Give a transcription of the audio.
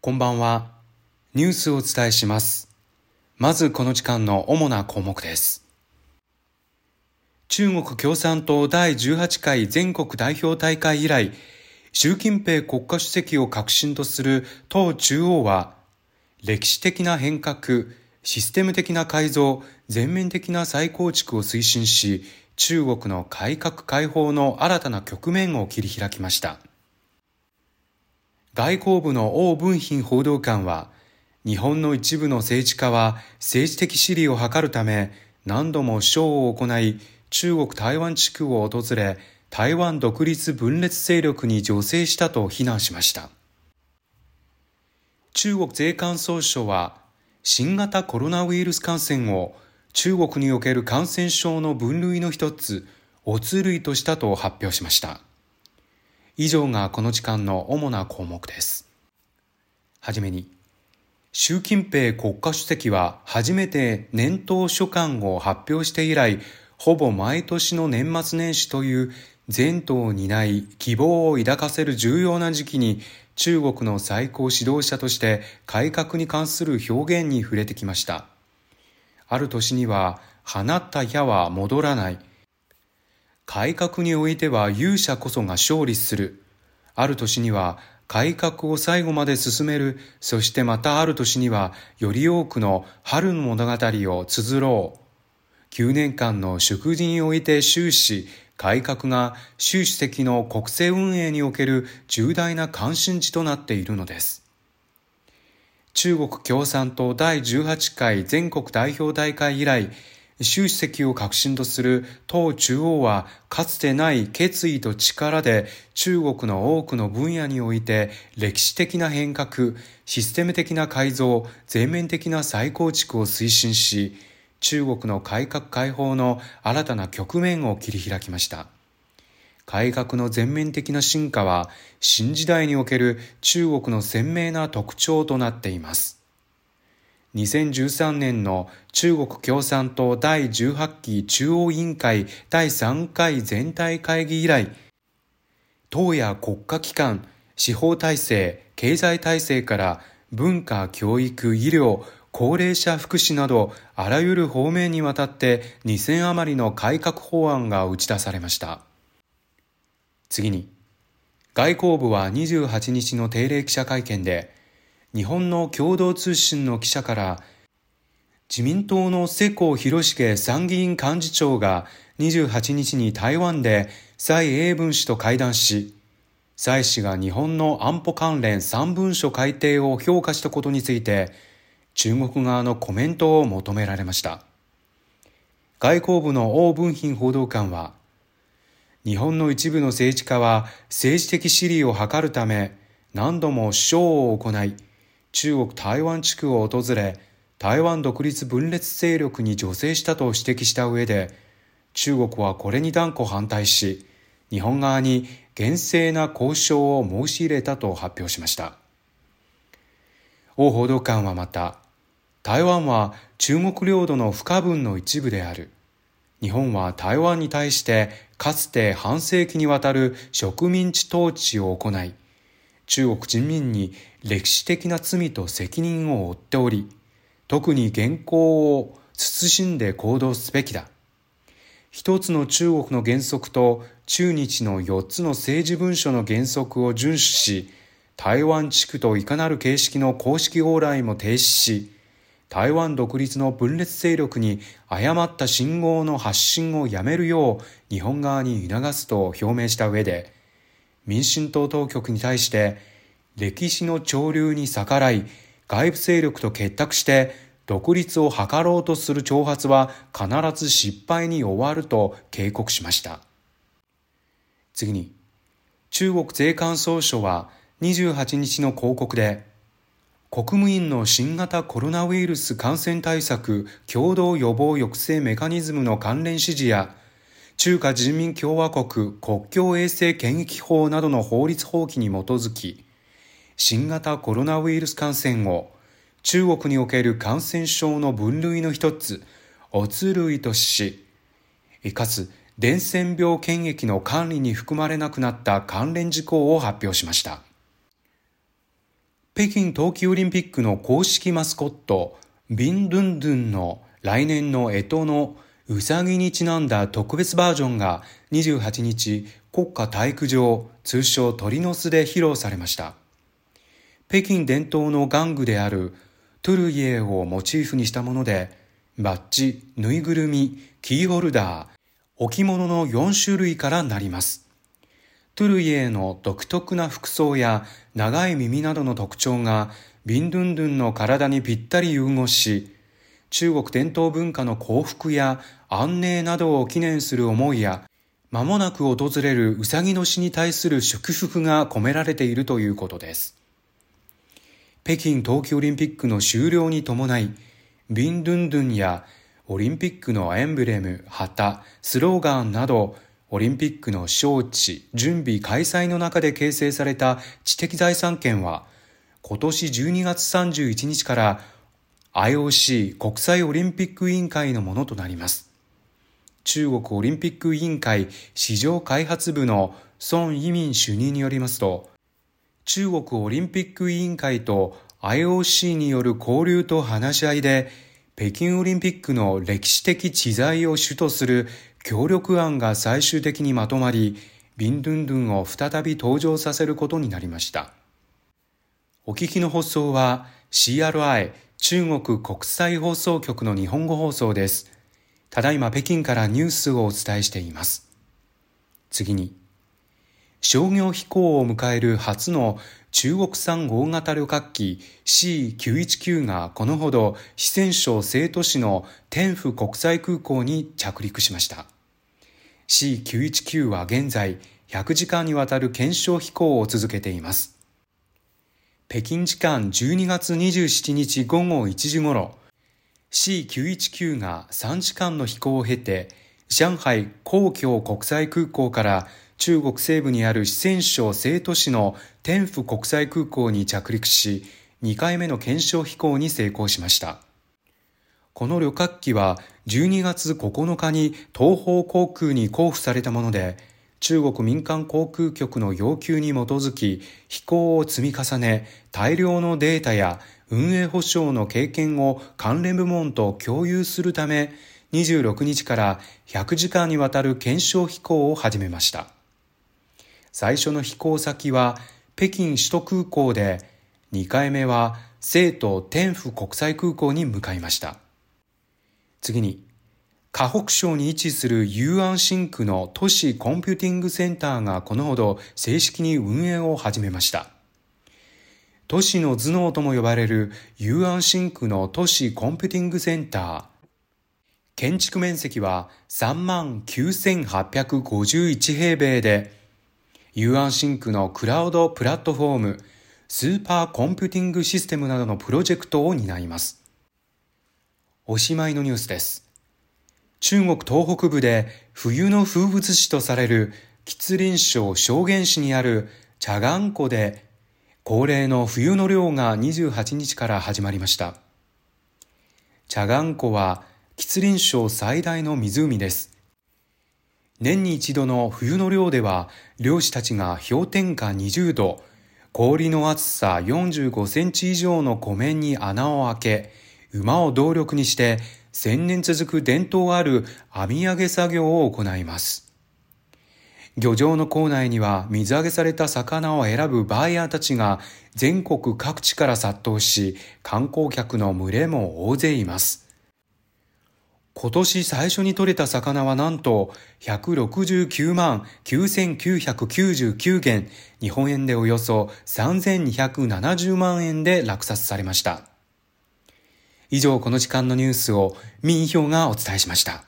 こんばんは。ニュースをお伝えします。まずこの時間の主な項目です。中国共産党第18回全国代表大会以来、習近平国家主席を核心とする党中央は、歴史的な変革、システム的な改造、全面的な再構築を推進し、中国の改革開放の新たな局面を切り開きました。外交部の王文賓報道官は、日本の一部の政治家は政治的私利を図るため、何度もショーを行い、中国台湾地区を訪れ、台湾独立分裂勢力に助成したと非難しました。中国税関総署は、新型コロナウイルス感染を中国における感染症の分類の一つ、オツ類としたと発表しました。以上がこの時間の主な項目です。はじめに、習近平国家主席は初めて年頭書簡を発表して以来、ほぼ毎年の年末年始という前途を担い希望を抱かせる重要な時期に中国の最高指導者として改革に関する表現に触れてきました。ある年には放った矢は戻らない。改革においては勇者こそが勝利する。ある年には改革を最後まで進める。そしてまたある年にはより多くの春の物語を綴ろう。9年間の祝辞において終始、改革が習主席の国政運営における重大な関心事となっているのです。中国共産党第18回全国代表大会以来、習主席を核心とする党中央はかつてない決意と力で中国の多くの分野において歴史的な変革、システム的な改造、全面的な再構築を推進し、中国の改革開放の新たな局面を切り開きました。改革の全面的な進化は新時代における中国の鮮明な特徴となっています。2013年の中国共産党第18期中央委員会第3回全体会議以来、党や国家機関、司法体制、経済体制から文化、教育、医療、高齢者福祉などあらゆる方面にわたって2000余りの改革法案が打ち出されました。次に、外交部は28日の定例記者会見で、日本の共同通信の記者から自民党の世耕弘成参議院幹事長が28日に台湾で蔡英文氏と会談し、蔡氏が日本の安保関連3文書改定を評価したことについて、中国側のコメントを求められました。外交部の王文賓報道官は、日本の一部の政治家は政治的私利を図るため何度もショーを行い、中国台湾地区を訪れ、台湾独立分裂勢力に助成したと指摘した上で、中国はこれに断固反対し、日本側に厳正な交渉を申し入れたと発表しました。王報道官はまた、台湾は中国領土の不可分の一部である。日本は台湾に対してかつて半世紀にわたる植民地統治を行い、中国人民に歴史的な罪と責任を負っており、特に現行を慎んで行動すべきだ。一つの中国の原則と中日の四つの政治文書の原則を遵守し、台湾地区といかなる形式の公式往来も停止し、台湾独立の分裂勢力に誤った信号の発信をやめるよう日本側に促すと表明した上で、民進党当局に対して歴史の潮流に逆らい外部勢力と結託して独立を図ろうとする挑発は必ず失敗に終わると警告しました。次に、中国税関総署は28日の広告で、国務院の新型コロナウイルス感染対策共同予防抑制メカニズムの関連指示や中華人民共和国国境衛生検疫法などの法律法規に基づき、新型コロナウイルス感染を中国における感染症の分類の一つ、オツ類とし、かつ伝染病検疫の管理に含まれなくなった関連事項を発表しました。北京冬季オリンピックの公式マスコット、ビンドゥンドゥンの来年の干支のうさぎにちなんだ特別バージョンが28日国家体育場通称鳥の巣で披露されました。北京伝統の玩具であるトゥルイエーをモチーフにしたもので、バッジ、ぬいぐるみ、キーホルダー、置物の4種類からなります。トゥルイエーの独特な服装や長い耳などの特徴がビンドゥンドゥンの体にぴったり融合し、中国伝統文化の幸福や安寧などを記念する思いや、間もなく訪れるうさぎの死に対する祝福が込められているということです。北京冬季オリンピックの終了に伴い、ビンドゥンドゥンやオリンピックのエンブレム、旗、スローガンなど、オリンピックの招致、準備、開催の中で形成された知的財産権は、今年12月31日から IOC 国際オリンピック委員会のものとなります。中国オリンピック委員会市場開発部の孫イミン主任によりますと、中国オリンピック委員会と IOC による交流と話し合いで、北京オリンピックの歴史的知財を主とする協力案が最終的にまとまり、ビンドゥンドゥンを再び登場させることになりました。お聞きの放送は CRI 中国国際放送局の日本語放送です。ただいま北京からニュースをお伝えしています。次に、商業飛行を迎える初の中国産大型旅客機 C919 がこのほど四川省成都市の天府国際空港に着陸しました。C919 は現在100時間にわたる検証飛行を続けています。北京時間12月27日午後1時ごろ、C919 が3時間の飛行を経て、上海公共国際空港から中国西部にある四川省成都市の天府国際空港に着陸し、2回目の検証飛行に成功しました。この旅客機は12月9日に東方航空に交付されたもので、中国民間航空局の要求に基づき飛行を積み重ね大量のデータや運営保証の経験を関連部門と共有するため26日から100時間にわたる検証飛行を始めました。最初の飛行先は北京首都空港で2回目は成都天府国際空港に向かいました。次に河北省に位置する雄安新区の都市コンピューティングセンターがこのほど正式に運営を始めました。都市の頭脳とも呼ばれる雄安新区の都市コンピューティングセンター。建築面積は3万9851平米で、雄安新区のクラウドプラットフォーム、スーパーコンピューティングシステムなどのプロジェクトを担います。おしまいのニュースです。中国東北部で冬の風物詩とされる吉林省松原市にある査干湖で恒例の冬の漁が28日から始まりました。査干湖は吉林省最大の湖です。年に一度の冬の漁では漁師たちが氷点下20度、氷の厚さ45センチ以上の湖面に穴を開け、馬を動力にして千年続く伝統ある網上げ作業を行います。漁場の構内には水揚げされた魚を選ぶバイヤーたちが全国各地から殺到し、観光客の群れも大勢います。今年最初に取れた魚はなんと169万9999元、日本円でおよそ3270万円で落札されました。以上この時間のニュースを民票がお伝えしました。